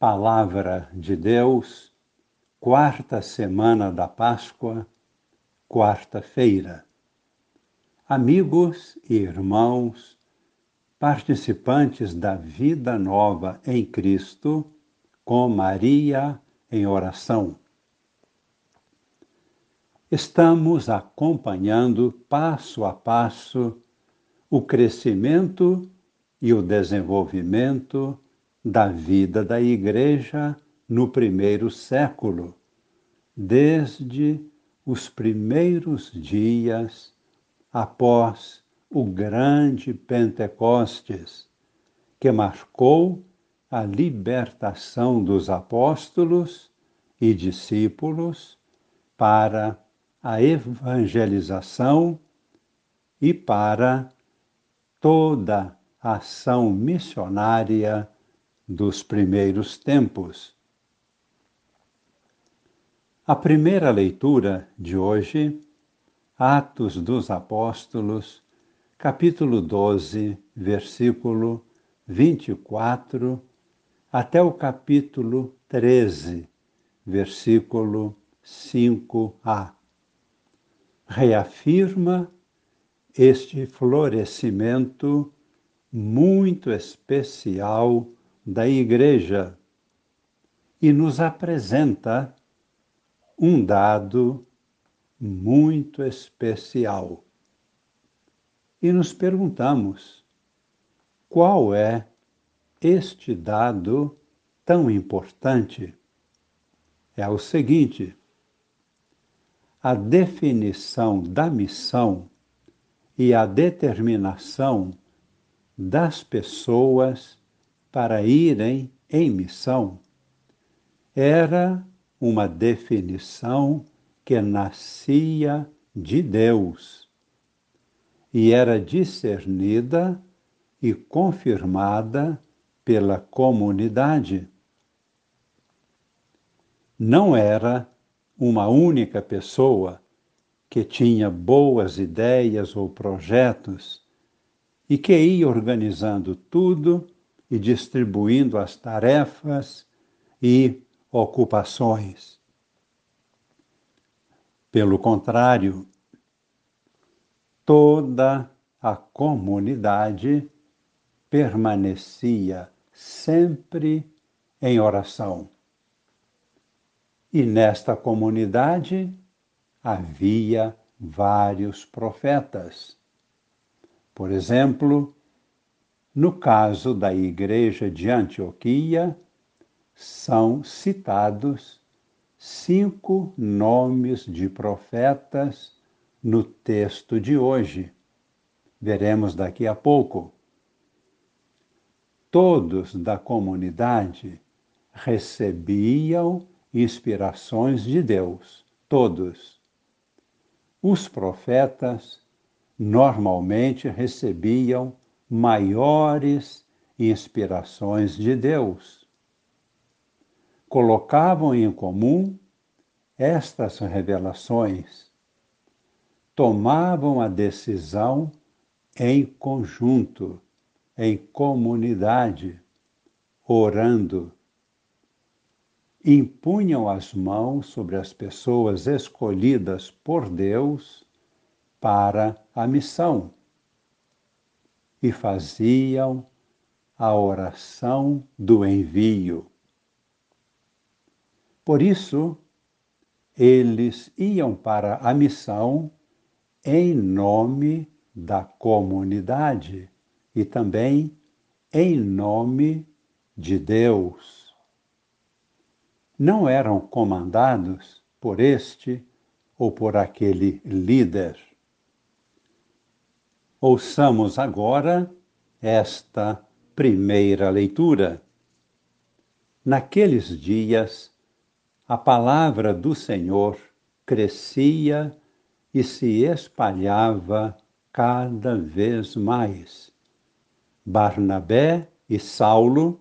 Palavra de Deus, quarta semana da Páscoa, quarta-feira. Amigos e irmãos, participantes da vida nova em Cristo, com Maria em oração. Estamos acompanhando passo a passo o crescimento e o desenvolvimento da vida da Igreja no primeiro século, desde os primeiros dias após o grande Pentecostes, que marcou a libertação dos apóstolos e discípulos para a evangelização e para toda a ação missionária dos primeiros tempos. A primeira leitura de hoje, Atos dos Apóstolos, capítulo 12, versículo 24, até o capítulo 13, versículo 5a. Reafirma este florescimento muito especial da Igreja e nos apresenta um dado muito especial. E nos perguntamos: qual é este dado tão importante? É o seguinte: a definição da missão e a determinação das pessoas para irem em missão era uma definição que nascia de Deus e era discernida e confirmada pela comunidade. Não era uma única pessoa que tinha boas ideias ou projetos e que ia organizando tudo e distribuindo as tarefas e ocupações. Pelo contrário, toda a comunidade permanecia sempre em oração. E nesta comunidade havia vários profetas. Por exemplo, no caso da igreja de Antioquia, são citados cinco nomes de profetas no texto de hoje. Veremos daqui a pouco. Todos da comunidade recebiam inspirações de Deus, todos. Os profetas normalmente recebiam maiores inspirações de Deus. Colocavam em comum estas revelações, tomavam a decisão em conjunto, em comunidade, orando. Impunham as mãos sobre as pessoas escolhidas por Deus para a missão e faziam a oração do envio. Por isso, eles iam para a missão em nome da comunidade e também em nome de Deus. Não eram comandados por este ou por aquele líder Ouçamos agora esta primeira leitura. Naqueles dias, a palavra do Senhor crescia e se espalhava cada vez mais. Barnabé e Saulo,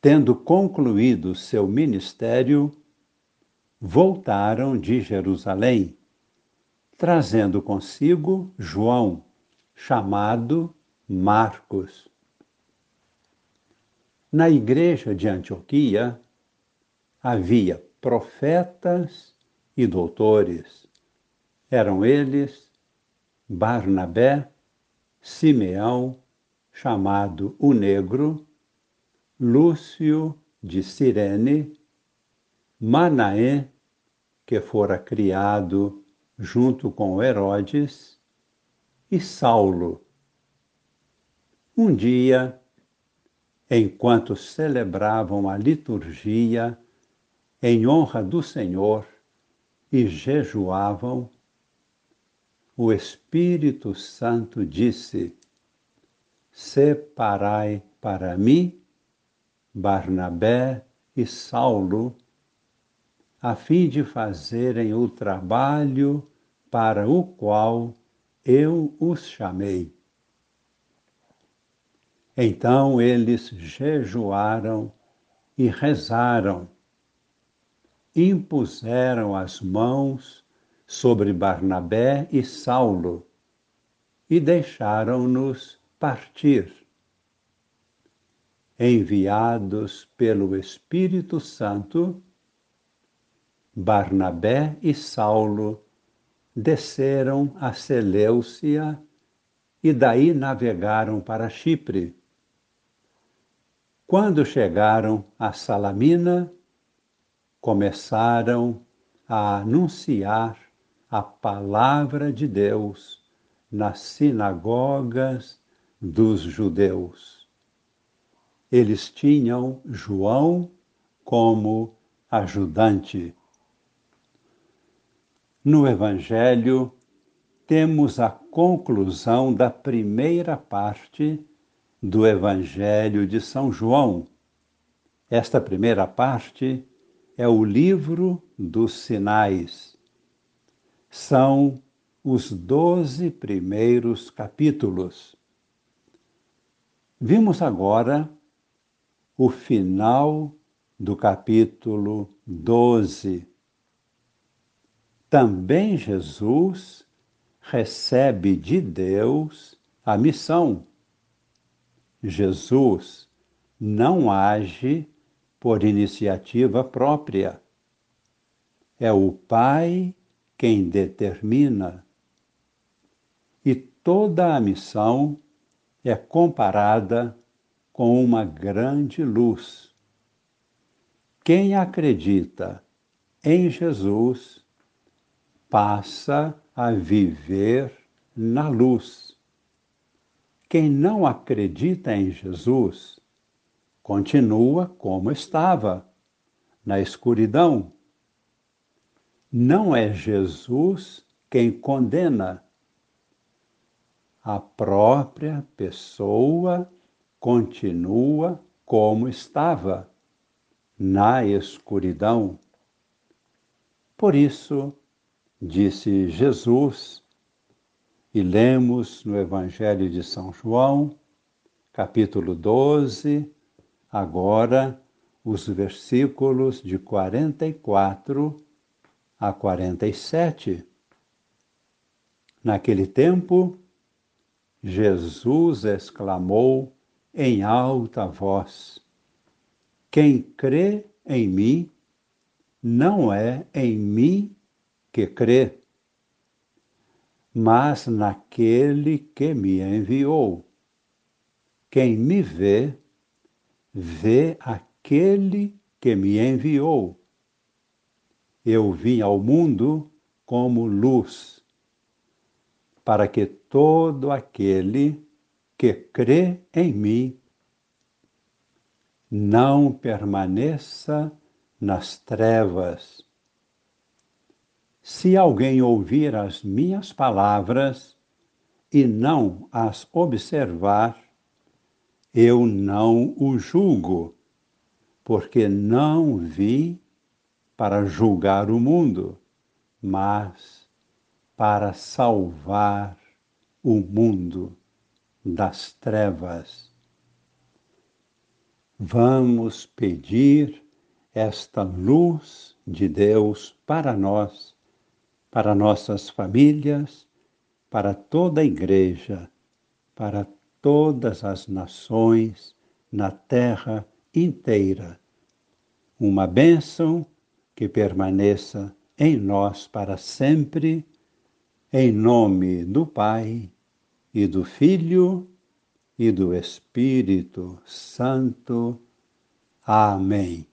tendo concluído seu ministério, voltaram de Jerusalém trazendo consigo João, chamado Marcos. Na igreja de Antioquia havia profetas e doutores. Eram eles Barnabé, Simeão, chamado o Negro, Lúcio de Cirene, Manaé, que fora criado junto com Herodes, e Saulo. Um dia, enquanto celebravam a liturgia em honra do Senhor e jejuavam, o Espírito Santo disse: Separai para mim Barnabé e Saulo, a fim de fazerem o trabalho para o qual eu os chamei. Então eles jejuaram e rezaram, impuseram as mãos sobre Barnabé e Saulo e deixaram-nos partir. Enviados pelo Espírito Santo, Barnabé e Saulo desceram a Seleucia e daí navegaram para Chipre quando chegaram a Salamina, começaram a anunciar a palavra de Deus nas sinagogas dos judeus. Eles tinham João como ajudante. No Evangelho, temos a conclusão da primeira parte do Evangelho de São João. Esta primeira parte é o livro dos sinais. São os doze primeiros capítulos. Vimos agora o final do capítulo 12. Também Jesus recebe de Deus a missão Jesus não age por iniciativa própria. É o Pai quem determina. E toda a missão é comparada com uma grande luz. Quem acredita em Jesus passa a viver na luz. Quem não acredita em Jesus continua como estava, na escuridão. Não é Jesus quem condena. A própria pessoa continua como estava, na escuridão. Por isso, disse Jesus e lemos no Evangelho de São João, capítulo 12, agora os versículos de 44 a 47. Naquele tempo, Jesus exclamou em alta voz: Quem crê em mim, não é em mim que crê, mas naquele que me enviou. Quem me vê, vê aquele que me enviou. Eu vim ao mundo como luz, para que todo aquele que crê em mim não permaneça nas trevas se alguém ouvir as minhas palavras e não as observar, eu não o julgo, porque não vim para julgar o mundo, mas para salvar o mundo das trevas. Vamos pedir esta luz de Deus para nós para nossas famílias, para toda a Igreja, para todas as nações na terra inteira. Uma bênção que permaneça em nós para sempre, em nome do Pai e do Filho e do Espírito Santo. Amém.